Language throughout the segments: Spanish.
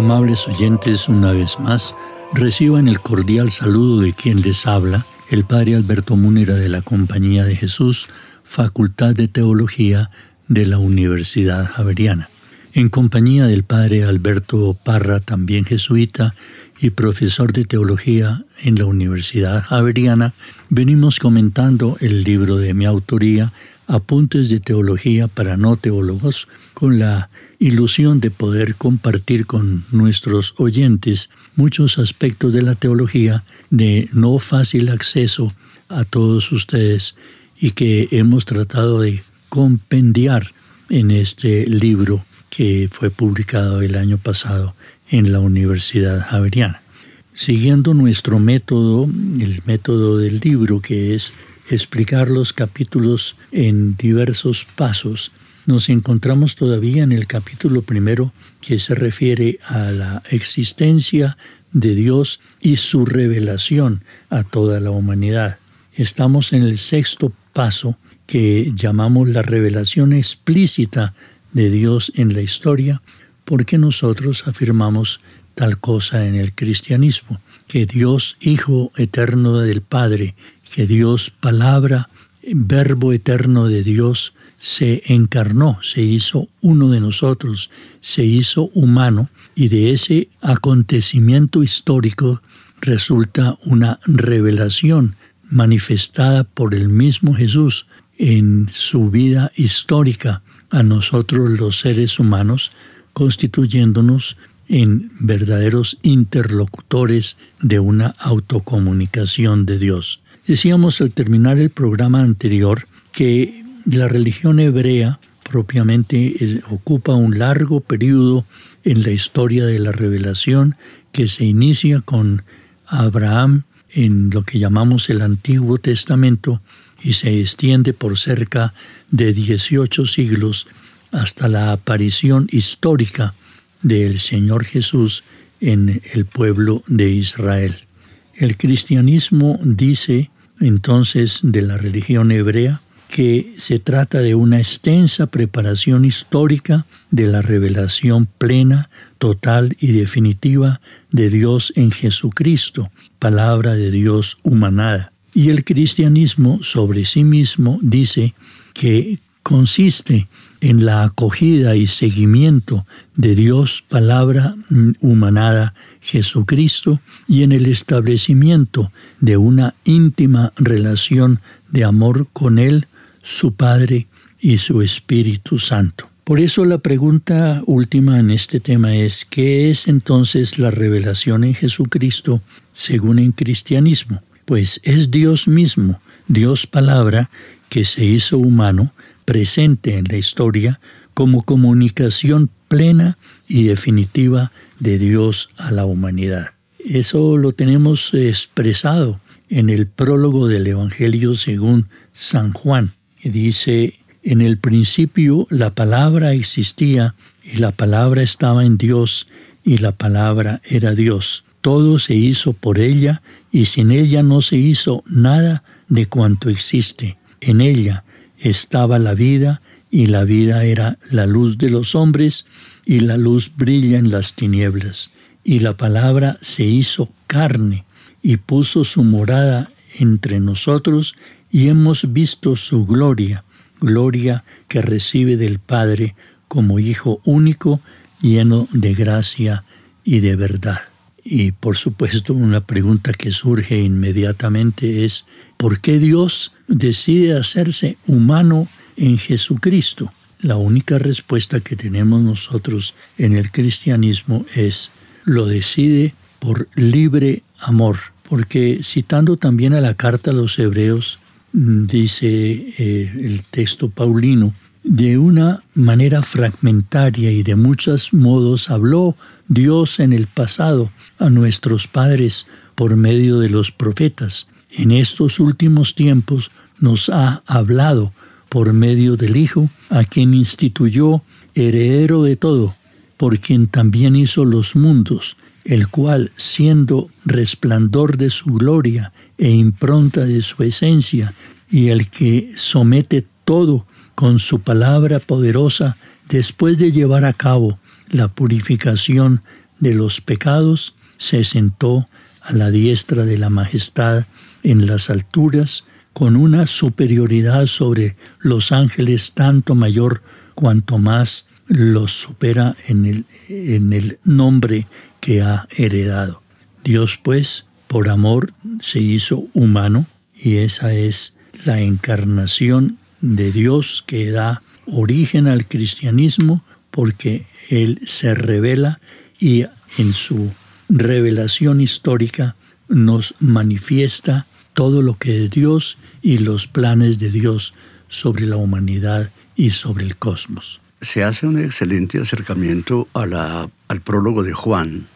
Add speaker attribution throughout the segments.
Speaker 1: Amables oyentes, una vez más, reciban el cordial saludo de quien les habla, el Padre Alberto Múnera de la Compañía de Jesús, Facultad de Teología de la Universidad Javeriana. En compañía del Padre Alberto Parra, también jesuita y profesor de teología en la Universidad Javeriana, venimos comentando el libro de mi autoría, Apuntes de Teología para No Teólogos, con la ilusión de poder compartir con nuestros oyentes muchos aspectos de la teología de no fácil acceso a todos ustedes y que hemos tratado de compendiar en este libro que fue publicado el año pasado en la Universidad Javeriana. Siguiendo nuestro método, el método del libro, que es explicar los capítulos en diversos pasos, nos encontramos todavía en el capítulo primero que se refiere a la existencia de Dios y su revelación a toda la humanidad. Estamos en el sexto paso que llamamos la revelación explícita de Dios en la historia, porque nosotros afirmamos tal cosa en el cristianismo, que Dios Hijo eterno del Padre, que Dios Palabra, Verbo eterno de Dios, se encarnó, se hizo uno de nosotros, se hizo humano y de ese acontecimiento histórico resulta una revelación manifestada por el mismo Jesús en su vida histórica a nosotros los seres humanos, constituyéndonos en verdaderos interlocutores de una autocomunicación de Dios. Decíamos al terminar el programa anterior que la religión hebrea propiamente eh, ocupa un largo periodo en la historia de la revelación que se inicia con Abraham en lo que llamamos el Antiguo Testamento y se extiende por cerca de 18 siglos hasta la aparición histórica del Señor Jesús en el pueblo de Israel. El cristianismo dice entonces de la religión hebrea que se trata de una extensa preparación histórica de la revelación plena, total y definitiva de Dios en Jesucristo, palabra de Dios humanada. Y el cristianismo sobre sí mismo dice que consiste en la acogida y seguimiento de Dios, palabra humanada, Jesucristo, y en el establecimiento de una íntima relación de amor con Él su Padre y su Espíritu Santo. Por eso la pregunta última en este tema es, ¿qué es entonces la revelación en Jesucristo según el cristianismo? Pues es Dios mismo, Dios palabra, que se hizo humano, presente en la historia, como comunicación plena y definitiva de Dios a la humanidad. Eso lo tenemos expresado en el prólogo del Evangelio según San Juan dice, en el principio la palabra existía y la palabra estaba en Dios y la palabra era Dios. Todo se hizo por ella y sin ella no se hizo nada de cuanto existe. En ella estaba la vida y la vida era la luz de los hombres y la luz brilla en las tinieblas. y la palabra se hizo carne y puso su morada entre nosotros y hemos visto su gloria, gloria que recibe del Padre como Hijo único, lleno de gracia y de verdad. Y por supuesto una pregunta que surge inmediatamente es, ¿por qué Dios decide hacerse humano en Jesucristo? La única respuesta que tenemos nosotros en el cristianismo es, lo decide por libre amor, porque citando también a la carta a los hebreos, mm, dice eh, el texto paulino, de una manera fragmentaria y de muchos modos habló Dios en el pasado a nuestros padres por medio de los profetas. En estos últimos tiempos nos ha hablado por medio del Hijo, a quien instituyó heredero de todo, por quien también hizo los mundos, el cual, siendo resplandor de su gloria e impronta de su esencia, y el que somete todo con su palabra poderosa, después de llevar a cabo la purificación de los pecados, se sentó a la diestra de la majestad en las alturas, con una superioridad sobre los ángeles tanto mayor cuanto más los supera en el, en el nombre que ha heredado. Dios pues, por amor, se hizo humano y esa es la encarnación de Dios que da origen al cristianismo porque Él se revela y en su revelación histórica nos manifiesta todo lo que es Dios y los planes de Dios sobre la humanidad y sobre el cosmos.
Speaker 2: Se hace un excelente acercamiento al prólogo de Juan.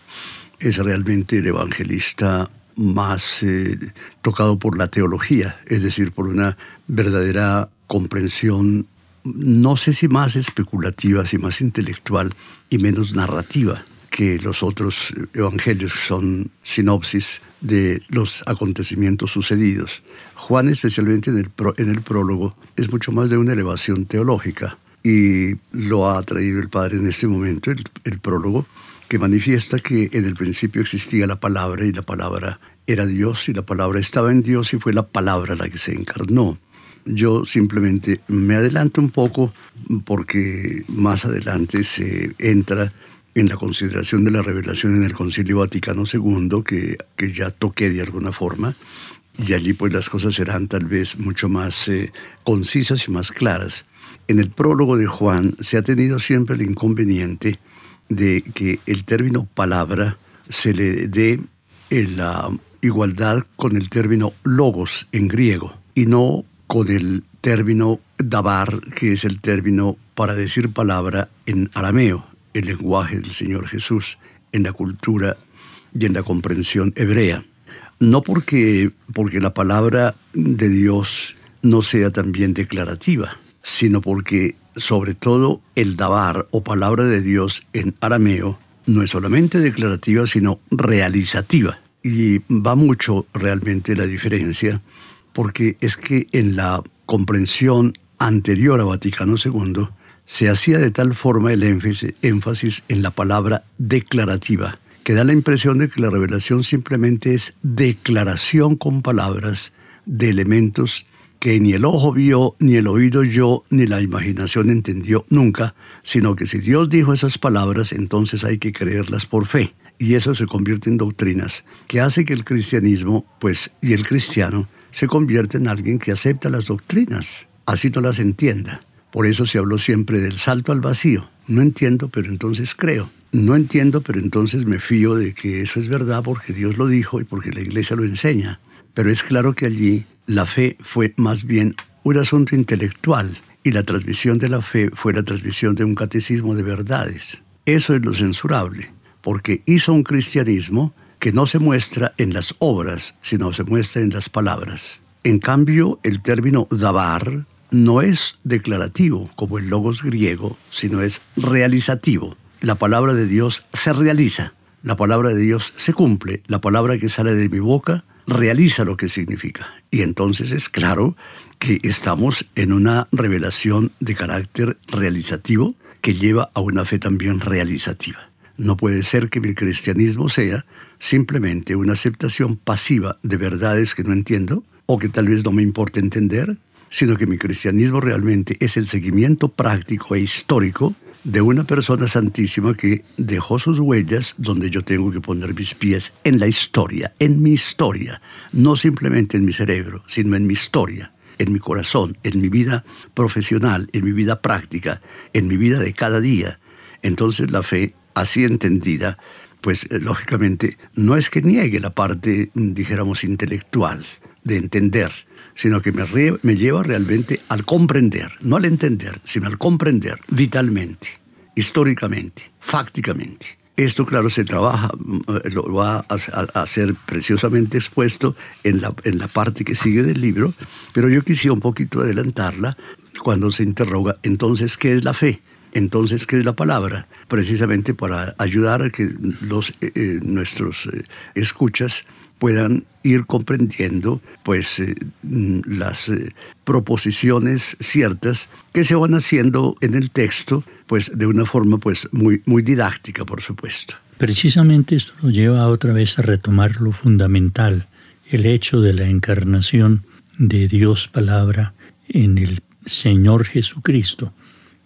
Speaker 2: Es realmente el evangelista más eh, tocado por la teología, es decir, por una verdadera comprensión, no sé si más especulativa, si más intelectual y menos narrativa que los otros evangelios son sinopsis de los acontecimientos sucedidos. Juan, especialmente en el, en el prólogo, es mucho más de una elevación teológica y lo ha traído el Padre en este momento, el, el prólogo, que manifiesta que en el principio existía la palabra y la palabra era Dios y la palabra estaba en Dios y fue la palabra la que se encarnó. Yo simplemente me adelanto un poco porque más adelante se entra en la consideración de la revelación en el Concilio Vaticano II, que, que ya toqué de alguna forma, y allí pues las cosas serán tal vez mucho más eh, concisas y más claras. En el prólogo de Juan se ha tenido siempre el inconveniente de que el término palabra se le dé en la igualdad con el término logos en griego y no con el término dabar, que es el término para decir palabra en arameo, el lenguaje del Señor Jesús, en la cultura y en la comprensión hebrea. No porque, porque la palabra de Dios no sea también declarativa, sino porque sobre todo el dabar o palabra de Dios en arameo no es solamente declarativa, sino realizativa. Y va mucho realmente la diferencia porque es que en la comprensión anterior a Vaticano II se hacía de tal forma el énfasis en la palabra declarativa, que da la impresión de que la revelación simplemente es declaración con palabras de elementos que ni el ojo vio, ni el oído oyó, ni la imaginación entendió nunca, sino que si Dios dijo esas palabras, entonces hay que creerlas por fe. Y eso se convierte en doctrinas, que hace que el cristianismo, pues, y el cristiano, se convierte en alguien que acepta las doctrinas, así no las entienda. Por eso se habló siempre del salto al vacío. No entiendo, pero entonces creo. No entiendo, pero entonces me fío de que eso es verdad porque Dios lo dijo y porque la iglesia lo enseña. Pero es claro que allí la fe fue más bien un asunto intelectual y la transmisión de la fe fue la transmisión de un catecismo de verdades. Eso es lo censurable, porque hizo un cristianismo que no se muestra en las obras, sino se muestra en las palabras. En cambio, el término dabar no es declarativo como el logos griego, sino es realizativo. La palabra de Dios se realiza, la palabra de Dios se cumple, la palabra que sale de mi boca realiza lo que significa. Y entonces es claro que estamos en una revelación de carácter realizativo que lleva a una fe también realizativa. No puede ser que mi cristianismo sea simplemente una aceptación pasiva de verdades que no entiendo o que tal vez no me importa entender, sino que mi cristianismo realmente es el seguimiento práctico e histórico de una persona santísima que dejó sus huellas donde yo tengo que poner mis pies en la historia, en mi historia, no simplemente en mi cerebro, sino en mi historia, en mi corazón, en mi vida profesional, en mi vida práctica, en mi vida de cada día. Entonces la fe, así entendida, pues eh, lógicamente no es que niegue la parte, dijéramos, intelectual de entender, sino que me, me lleva realmente al comprender, no al entender, sino al comprender vitalmente, históricamente, fácticamente. Esto, claro, se trabaja, mm, lo va a, ser preciosamente expuesto en la, en la parte que sigue del libro, pero yo quisiera un poquito adelantarla cuando se interroga, entonces, ¿qué es la fe? Entonces, ¿qué es la palabra? Precisamente para ayudar a que los, eh, eh, nuestros eh, escuchas puedan ir comprendiendo pues eh, mm, las eh, proposiciones ciertas que se van haciendo en el texto pues de una forma pues muy muy didáctica por supuesto.
Speaker 1: Precisamente esto nos lleva otra vez a retomar lo fundamental el hecho de la encarnación de Dios palabra en el Señor Jesucristo.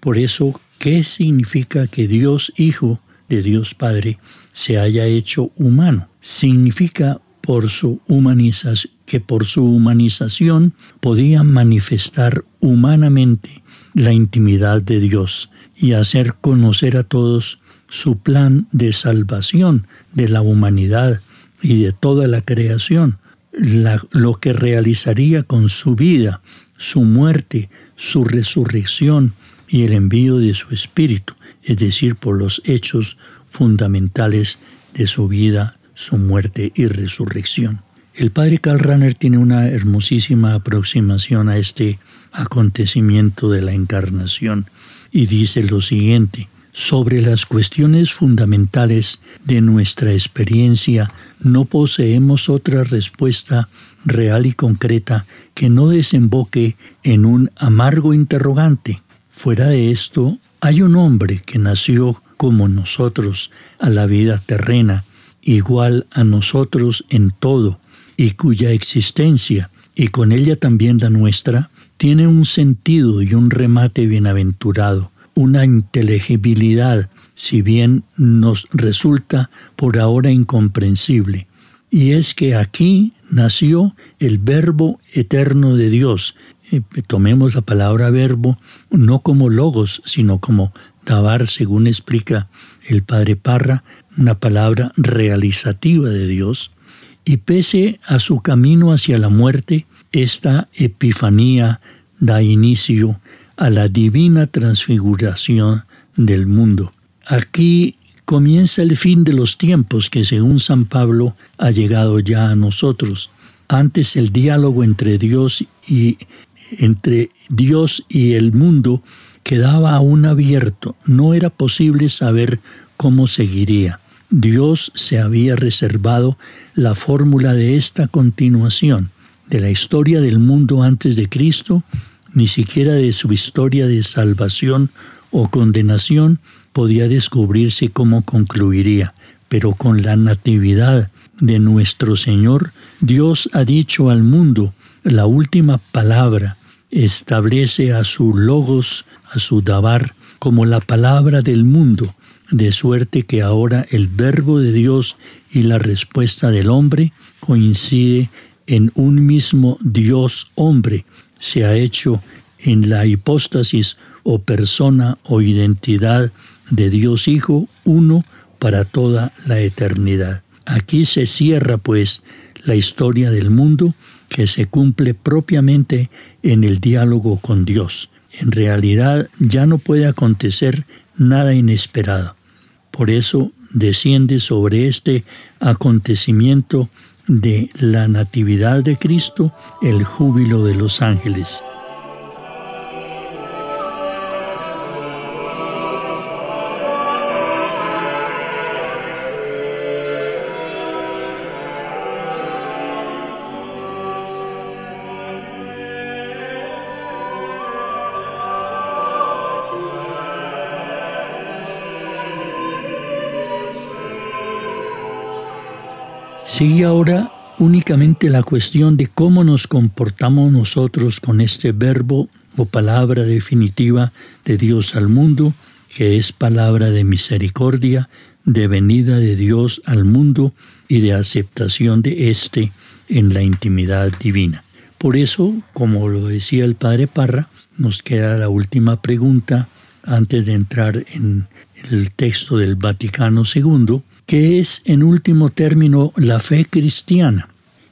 Speaker 1: Por eso qué significa que Dios Hijo de Dios Padre se haya hecho humano significa por su humanización, que por su humanización podía manifestar humanamente la intimidad de Dios y hacer conocer a todos su plan de salvación de la humanidad y de toda la creación, lo que realizaría con su vida, su muerte, su resurrección y el envío de su espíritu, es decir, por los hechos fundamentales de su vida su muerte y resurrección. El padre Karl Rahner tiene una hermosísima aproximación a este acontecimiento de la encarnación y dice lo siguiente, sobre las cuestiones fundamentales de nuestra experiencia no poseemos otra respuesta real y concreta que no desemboque en un amargo interrogante. Fuera de esto, hay un hombre que nació como nosotros a la vida terrena igual a nosotros en todo, y cuya existencia, y con ella también la nuestra, tiene un sentido y un remate bienaventurado, una inteligibilidad, si bien nos resulta por ahora incomprensible. Y es que aquí nació el Verbo eterno de Dios. Eh, tomemos la palabra verbo no como logos, sino como dabar, según explica el padre Parra, una palabra realizativa de Dios, y pese a su camino hacia la muerte, esta epifanía da inicio a la divina transfiguración del mundo. Aquí comienza el fin de los tiempos que según San Pablo ha llegado ya a nosotros. Antes el diálogo entre Dios y entre Dios y el mundo quedaba aún abierto, no era posible saber cómo seguiría. Dios se había reservado la fórmula de esta continuación de la historia del mundo antes de Cristo, ni siquiera de su historia de salvación o condenación podía descubrirse cómo concluiría, pero con la natividad de nuestro Señor, Dios ha dicho al mundo la última palabra, establece a su logos, a su dabar, como la palabra del mundo, de suerte que ahora el verbo de Dios y la respuesta del hombre coincide en un mismo Dios hombre, se ha hecho en la hipóstasis o persona o identidad de Dios Hijo uno para toda la eternidad. Aquí se cierra pues la historia del mundo que se cumple propiamente en el diálogo con Dios. En realidad ya no puede acontecer nada inesperado. Por eso desciende sobre este acontecimiento de la Natividad de Cristo el júbilo de los ángeles. Sigue ahora únicamente la cuestión de cómo nos comportamos nosotros con este verbo o palabra definitiva de Dios al mundo, que es palabra de misericordia, de venida de Dios al mundo y de aceptación de éste en la intimidad divina. Por eso, como lo decía el padre Parra, nos queda la última pregunta antes de entrar en el texto del Vaticano II, que es en último término la fe cristiana.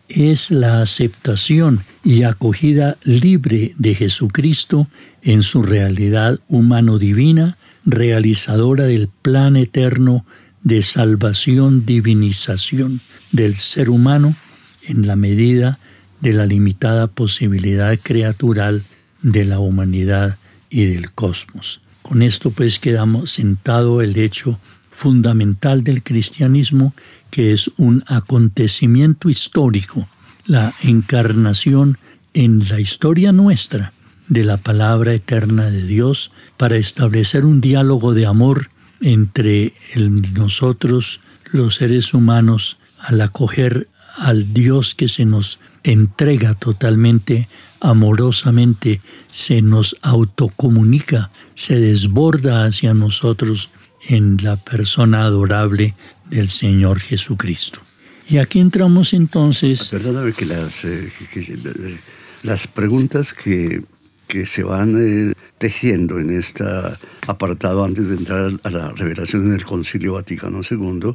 Speaker 1: Es la aceptación y acogida libre de Jesucristo en su realidad humano-divina, realizadora del plan eterno de salvación, divinización del ser humano en la medida de la limitada posibilidad creatural de la humanidad y del cosmos. Con esto pues quedamos sentado el hecho fundamental del cristianismo, que es un acontecimiento histórico, la encarnación en la historia nuestra de la palabra eterna de Dios para establecer un diálogo de amor entre nosotros, los seres humanos, al acoger al Dios que se nos entrega totalmente, amorosamente, se nos autocomunica, se desborda hacia nosotros en la persona adorable del Señor Jesucristo. Y aquí entramos entonces...
Speaker 2: Perdóname que las, eh, las preguntas que, que se van eh, tejiendo en este apartado antes de entrar a la revelación en el Concilio Vaticano II,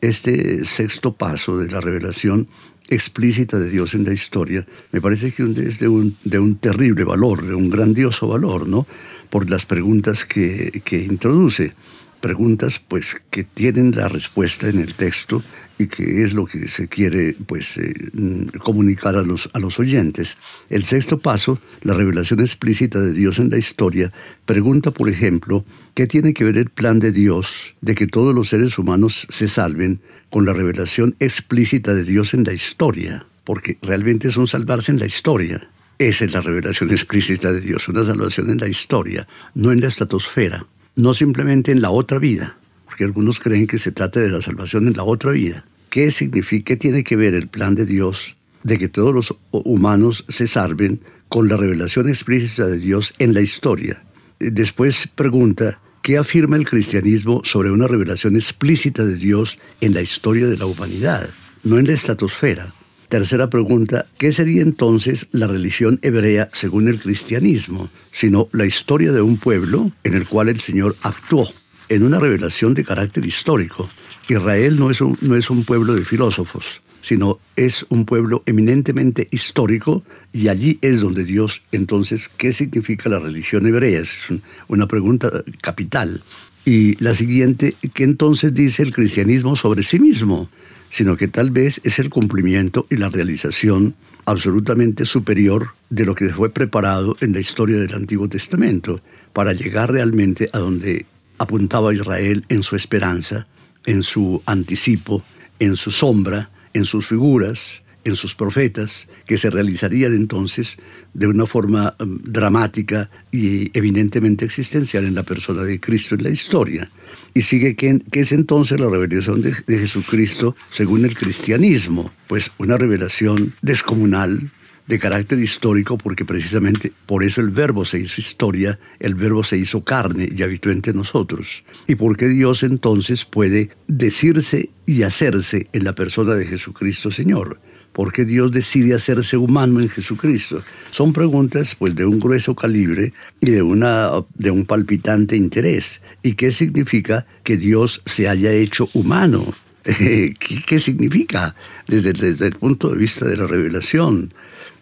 Speaker 2: este sexto paso de la revelación explícita de Dios en la historia, me parece que es de un, de un terrible valor, de un grandioso valor, ¿no? Por las preguntas que, que introduce preguntas pues que tienen la respuesta en el texto y que es lo que se quiere pues eh, mm, comunicar a los, a los oyentes. El sexto paso, la revelación explícita de Dios en la historia, pregunta por ejemplo, ¿qué tiene que ver el plan de Dios de que todos los seres humanos se salven con la revelación explícita de Dios en la historia? Porque realmente es un salvarse en la historia. Esa es la revelación explícita de Dios, una salvación en la historia, no en la estratosfera no simplemente en la otra vida, porque algunos creen que se trata de la salvación en la otra vida. ¿Qué significa, qué tiene que ver el plan de Dios de que todos los humanos se salven con la revelación explícita de Dios en la historia? Después pregunta, ¿qué afirma el cristianismo sobre una revelación explícita de Dios en la historia de la humanidad, no en la estratosfera? Tercera pregunta, ¿qué sería entonces la religión hebrea según el cristianismo, sino la historia de un pueblo en el cual el Señor actuó en una revelación de carácter histórico? Israel no es un, no es un pueblo de filósofos, sino es un pueblo eminentemente histórico y allí es donde Dios, entonces, ¿qué significa la religión hebrea? Es una pregunta capital. Y la siguiente, ¿qué entonces dice el cristianismo sobre sí mismo? Sino que tal vez es el cumplimiento y la realización absolutamente superior de lo que fue preparado en la historia del Antiguo Testamento para llegar realmente a donde apuntaba Israel en su esperanza, en su anticipo, en su sombra, en sus figuras, en sus profetas, que se realizarían entonces de una forma um, dramática y evidentemente existencial en la persona de Cristo en la historia. Y sigue que, es entonces la revelación de, de Jesucristo según el cristianismo, pues una revelación descomunal, de carácter histórico, porque precisamente por eso el verbo se hizo historia, el verbo se hizo carne y habitó entre nosotros. Y porque Dios entonces puede decirse y hacerse en la persona de Jesucristo Señor. ¿Por qué Dios decide hacerse humano en Jesucristo? Son preguntas pues de un grueso calibre y de, una, de un palpitante interés. ¿Y qué significa que Dios se haya hecho humano? ¿Qué, significa desde, desde el punto de vista de la revelación?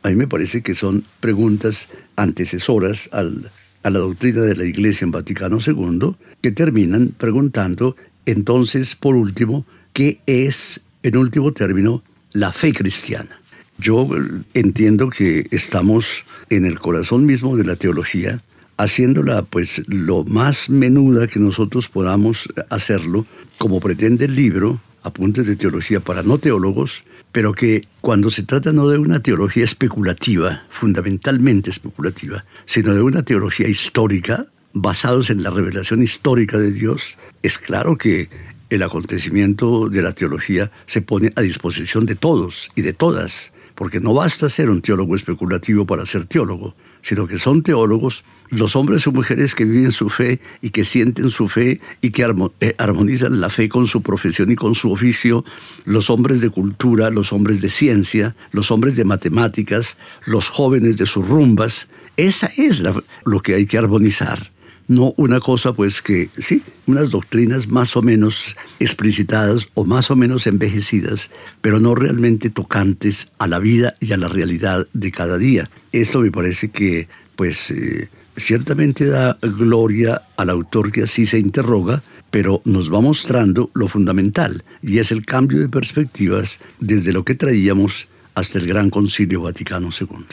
Speaker 2: A mí me parece que son preguntas antecesoras al, a la doctrina de la Iglesia en Vaticano II que terminan preguntando entonces, por último, ¿qué es, en último término, la fe cristiana. Yo entiendo que estamos en el corazón mismo de la teología, haciéndola pues lo más menuda que nosotros podamos hacerlo, como pretende el libro, Apuntes de Teología para no teólogos, pero que cuando se trata no de una teología especulativa, fundamentalmente especulativa, sino de una teología histórica, basados en la revelación histórica de Dios, es claro que el acontecimiento de la teología se pone a disposición de todos y de todas, porque no basta ser un teólogo especulativo para ser teólogo, sino que son teólogos los hombres y mujeres que viven su fe y que sienten su fe y que eh, armonizan la fe con su profesión y con su oficio, los hombres de cultura, los hombres de ciencia, los hombres de matemáticas, los jóvenes de sus rumbas, esa es lo que hay que armonizar no una cosa pues que, sí, unas doctrinas más o menos explicitadas o más o menos envejecidas, pero no realmente tocantes a la vida y a la realidad de cada día. Esto me parece que pues eh, ciertamente da gloria al autor que así se interroga, pero nos va mostrando lo fundamental, y es el cambio de perspectivas desde lo que traíamos hasta el Gran Concilio Vaticano II.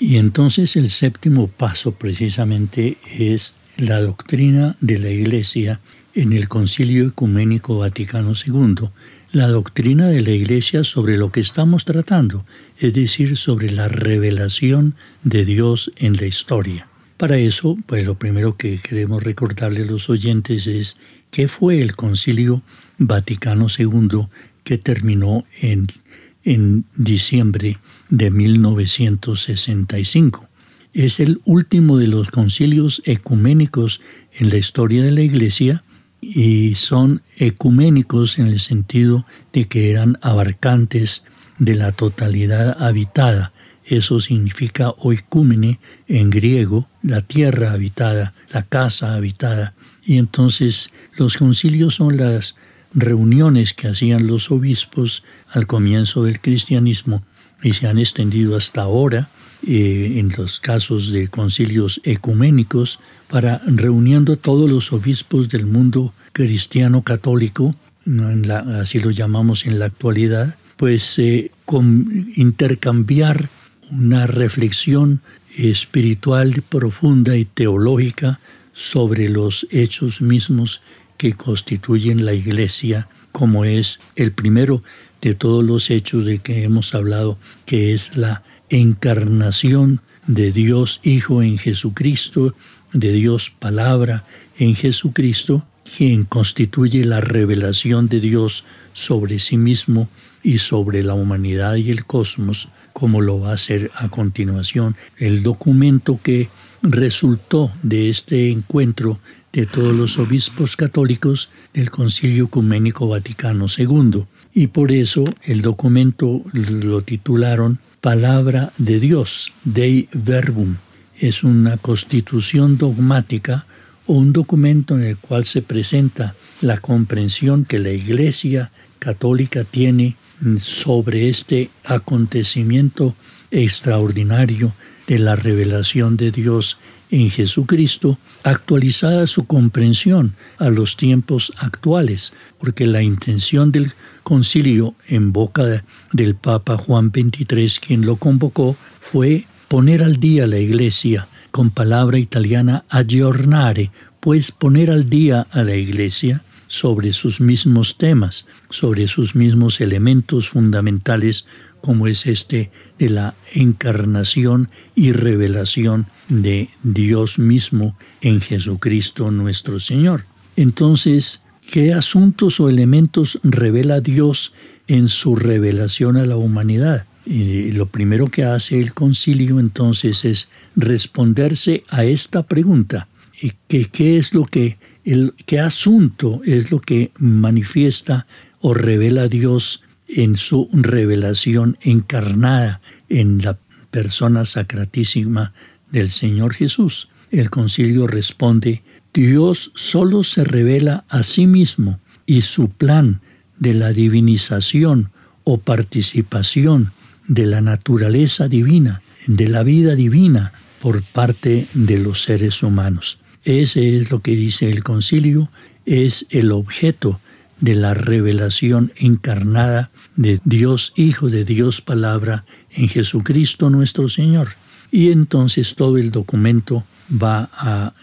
Speaker 1: Y entonces el séptimo paso precisamente es la doctrina de la Iglesia en el Concilio Ecuménico Vaticano II, la doctrina de la Iglesia sobre lo que estamos tratando, es decir, sobre la revelación de Dios en la historia. Para eso, pues lo primero que queremos recordarle a los oyentes es qué fue el Concilio Vaticano II que terminó en, en diciembre de 1965 es el último de los concilios ecuménicos en la historia de la Iglesia y son ecuménicos en el sentido de que eran abarcantes de la totalidad habitada. Eso significa oikúmene en griego, la tierra habitada, la casa habitada. Y entonces los concilios son las reuniones que hacían los obispos al comienzo del cristianismo y se han extendido hasta ahora eh, en los casos de concilios ecuménicos, para reuniendo todos los obispos del mundo cristiano católico, así lo llamamos en la actualidad, pues eh, intercambiar una reflexión espiritual profunda y teológica sobre los hechos mismos que constituyen la iglesia, como es el primero de todos los hechos de que hemos hablado, que es la encarnación de Dios Hijo en Jesucristo, de Dios Palabra en Jesucristo, quien constituye la revelación de Dios sobre sí mismo y sobre la humanidad y el cosmos, como lo va a hacer a continuación el documento que resultó de este encuentro de todos los obispos católicos del Concilio Ecuménico Vaticano II. Y por eso el documento lo titularon palabra de Dios, Dei Verbum. Es una constitución dogmática o un documento en el cual se presenta la comprensión que la Iglesia católica tiene sobre este acontecimiento extraordinario de la revelación de Dios en Jesucristo, actualizada su comprensión a los tiempos actuales, porque la intención del concilio en boca del Papa Juan XXIII, quien lo convocó, fue poner al día la Iglesia, con palabra italiana aggiornare, pues poner al día a la Iglesia sobre sus mismos temas, sobre sus mismos elementos fundamentales, como es este de la encarnación y revelación de Dios mismo en Jesucristo nuestro Señor. Entonces, ¿Qué asuntos o elementos revela Dios en su revelación a la humanidad? Y lo primero que hace el concilio entonces es responderse a esta pregunta. ¿Qué, qué es lo que, el, qué asunto es lo que manifiesta o revela Dios en su revelación encarnada en la persona sacratísima del Señor Jesús? El concilio responde, Dios solo se revela a sí mismo y su plan de la divinización o participación de la naturaleza divina, de la vida divina por parte de los seres humanos. Ese es lo que dice el concilio, es el objeto de la revelación encarnada de Dios Hijo, de Dios Palabra, en Jesucristo nuestro Señor. Y entonces todo el documento va a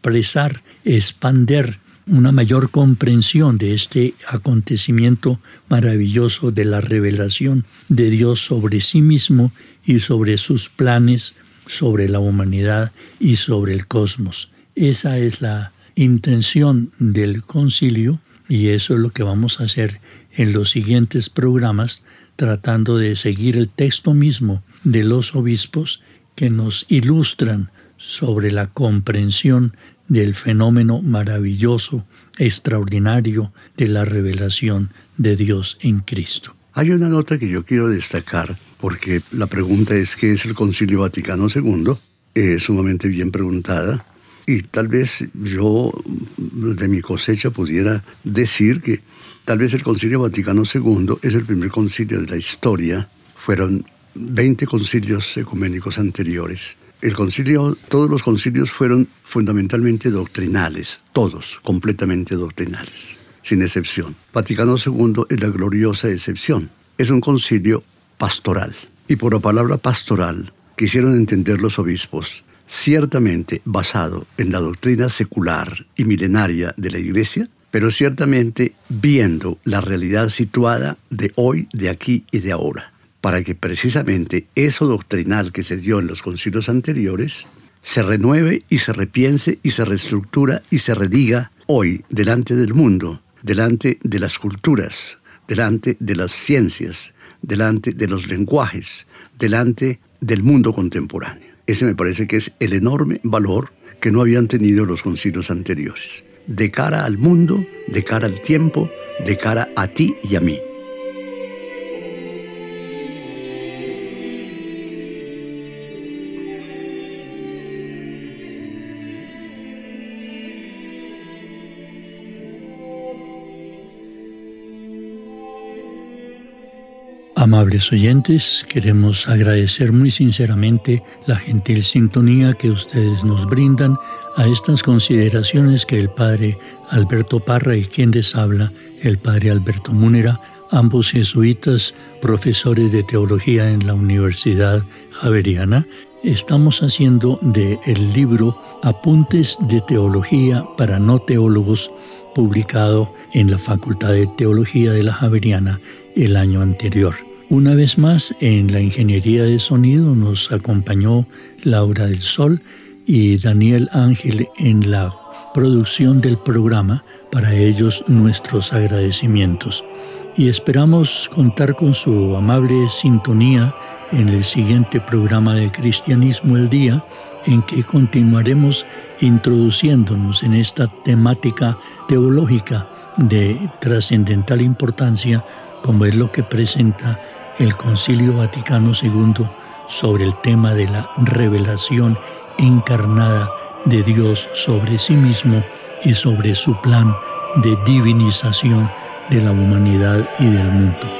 Speaker 1: expresar, expander una mayor comprensión de este acontecimiento maravilloso de la revelación de Dios sobre sí mismo y sobre sus planes, sobre la humanidad y sobre el cosmos. Esa es la intención del concilio Y eso es lo que vamos a hacer en los siguientes programas, tratando de seguir el texto mismo de los obispos que nos ilustran sobre la comprensión del fenómeno maravilloso, extraordinario de la revelación de Dios en Cristo.
Speaker 2: Hay una nota que yo quiero destacar porque la pregunta es qué es el Concilio Vaticano II, es sumamente bien preguntada y tal vez yo de mi cosecha pudiera decir que tal vez el Concilio Vaticano II es el primer concilio de la historia, fueron 20 concilios ecuménicos anteriores. El concilio, todos los concilios fueron fundamentalmente doctrinales, todos completamente doctrinales, sin excepción. Vaticano II es la gloriosa excepción. Es un concilio pastoral. Y por la palabra pastoral quisieron entender los obispos, ciertamente basado en la doctrina secular y milenaria de la Iglesia, pero ciertamente viendo la realidad situada de hoy, de aquí y de ahora para que precisamente eso doctrinal que se dio en los concilios anteriores se renueve y se repiense y se reestructura y se rediga hoy delante del mundo, delante de las culturas, delante de las ciencias, delante de los lenguajes, delante del mundo contemporáneo. Ese me parece que es el enorme valor que no habían tenido los concilios anteriores. De cara al mundo, de cara al tiempo, de cara a ti y a mí.
Speaker 1: Amables oyentes, queremos agradecer muy sinceramente la gentil sintonía que ustedes nos brindan a estas consideraciones que el Padre Alberto Parra y quien les habla, el Padre Alberto Múnera, ambos jesuitas, profesores de teología en la Universidad Javeriana, estamos haciendo del el libro Apuntes de Teología para no teólogos, publicado en la Facultad de Teología de la Javeriana el año anterior. Una vez más, en la ingeniería de sonido nos acompañó Laura del Sol y Daniel Ángel en la producción del programa. Para ellos nuestros agradecimientos. Y esperamos contar con su amable sintonía en el siguiente programa de Cristianismo el Día, en que continuaremos introduciéndonos en esta temática teológica de trascendental importancia, como es lo que presenta el Concilio Vaticano II sobre el tema de la revelación encarnada de Dios sobre sí mismo y sobre su plan de divinización de la humanidad y del mundo.